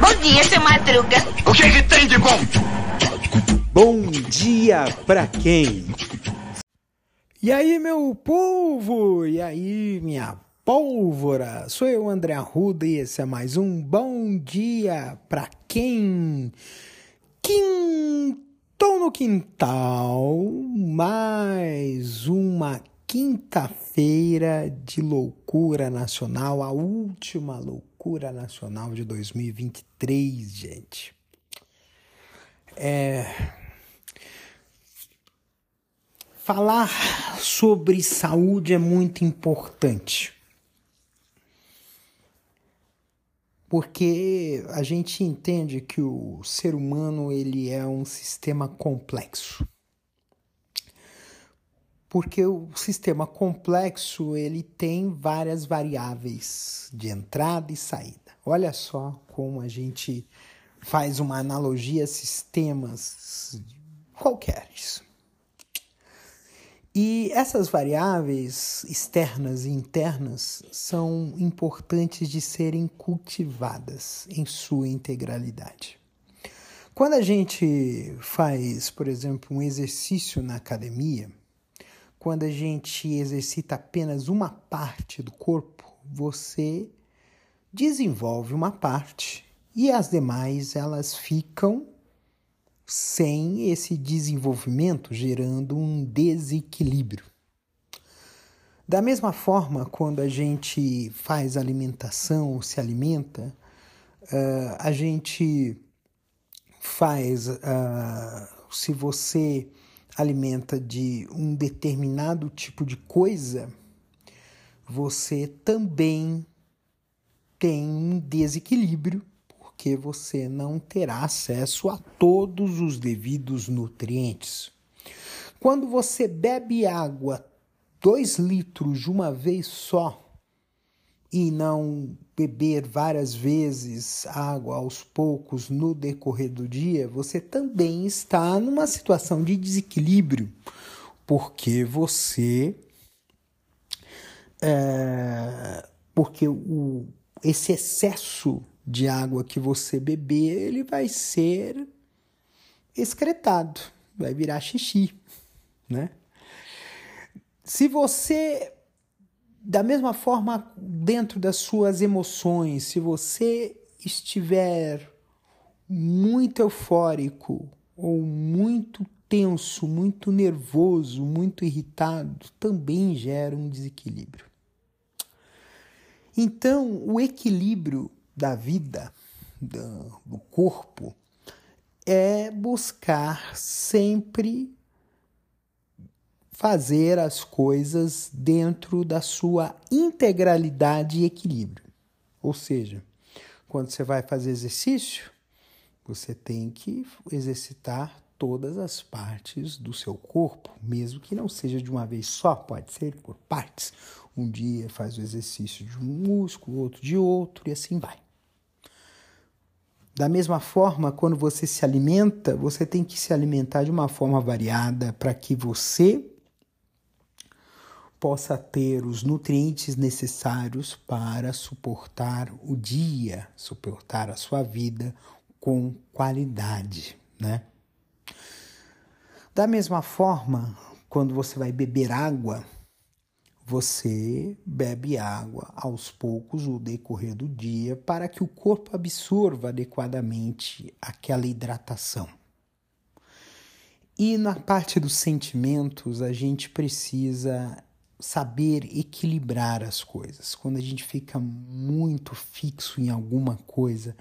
Bom dia, seu Madruga. O que, que tem de bom? Bom dia pra quem? E aí, meu povo? E aí, minha pólvora? Sou eu, André Arruda, e esse é mais um Bom Dia pra quem? Quintou no quintal, mais uma quinta-feira de loucura nacional, a última loucura nacional de 2023, gente. É... Falar sobre saúde é muito importante. Porque a gente entende que o ser humano ele é um sistema complexo porque o sistema complexo ele tem várias variáveis de entrada e saída. Olha só como a gente faz uma analogia a sistemas qualqueres. E essas variáveis externas e internas são importantes de serem cultivadas em sua integralidade. Quando a gente faz, por exemplo, um exercício na academia, quando a gente exercita apenas uma parte do corpo, você desenvolve uma parte e as demais elas ficam sem esse desenvolvimento, gerando um desequilíbrio. Da mesma forma, quando a gente faz alimentação ou se alimenta, uh, a gente faz, uh, se você alimenta de um determinado tipo de coisa, você também tem um desequilíbrio, porque você não terá acesso a todos os devidos nutrientes. Quando você bebe água 2 litros de uma vez só, e não beber várias vezes água aos poucos no decorrer do dia, você também está numa situação de desequilíbrio, porque você. É, porque o, esse excesso de água que você beber, ele vai ser excretado, vai virar xixi, né? Se você da mesma forma, dentro das suas emoções, se você estiver muito eufórico ou muito tenso, muito nervoso, muito irritado, também gera um desequilíbrio. Então, o equilíbrio da vida, do corpo, é buscar sempre fazer as coisas dentro da sua integralidade e equilíbrio. Ou seja, quando você vai fazer exercício, você tem que exercitar todas as partes do seu corpo, mesmo que não seja de uma vez só, pode ser por partes. Um dia faz o exercício de um músculo, outro de outro e assim vai. Da mesma forma, quando você se alimenta, você tem que se alimentar de uma forma variada para que você possa ter os nutrientes necessários para suportar o dia, suportar a sua vida com qualidade, né? Da mesma forma, quando você vai beber água, você bebe água aos poucos no decorrer do dia para que o corpo absorva adequadamente aquela hidratação. E na parte dos sentimentos, a gente precisa saber equilibrar as coisas. Quando a gente fica muito fixo em alguma coisa,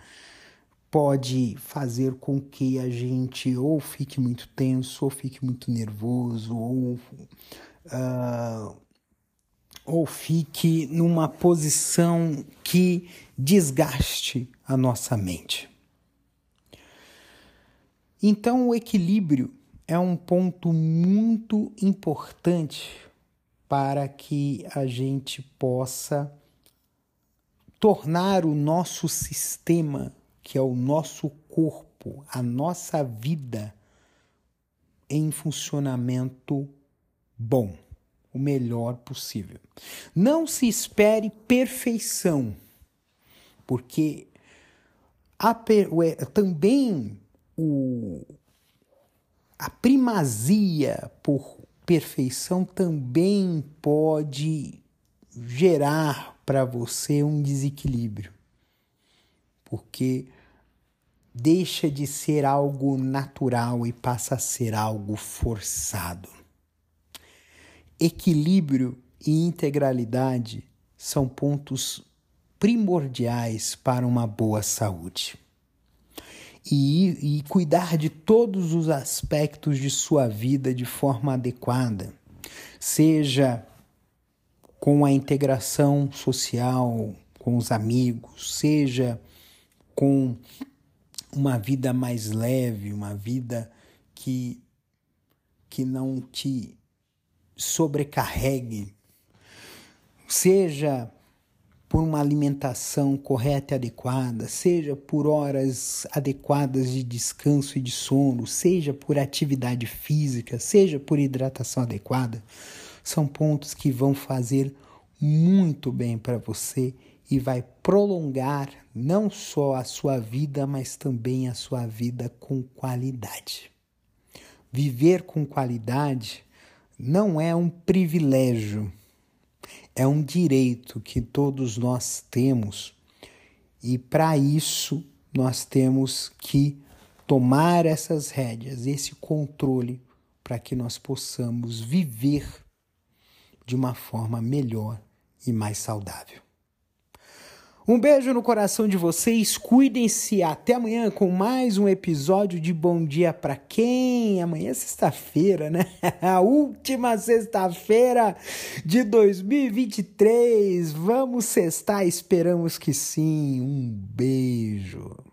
pode fazer com que a gente ou fique muito tenso, ou fique muito nervoso, ou, uh, ou fique numa posição que desgaste a nossa mente. Então, o equilíbrio é um ponto muito importante para que a gente possa tornar o nosso sistema, que é o nosso corpo, a nossa vida, em funcionamento bom. o melhor possível. Não se espere perfeição, porque a, também o, a primazia por perfeição também pode gerar para você um desequilíbrio, porque deixa de ser algo natural e passa a ser algo forçado. Equilíbrio e integralidade são pontos primordiais para uma boa saúde. E, e, cuidar de todos os aspectos de sua vida de forma adequada, seja com a integração social com os amigos, seja com uma vida mais leve, uma vida que, que não te sobrecarregue, seja por uma alimentação correta e adequada, seja por horas adequadas de descanso e de sono, seja por atividade física, seja por hidratação adequada, são pontos que vão fazer muito bem para você e vai prolongar não só a sua vida, mas também a sua vida com qualidade. Viver com qualidade não é um privilégio, é um direito que todos nós temos e para isso nós temos que tomar essas rédeas, esse controle, para que nós possamos viver de uma forma melhor e mais saudável. Um beijo no coração de vocês, cuidem-se. Até amanhã com mais um episódio de Bom Dia para quem? Amanhã é sexta-feira, né? A última sexta-feira de 2023. Vamos sextar, esperamos que sim. Um beijo.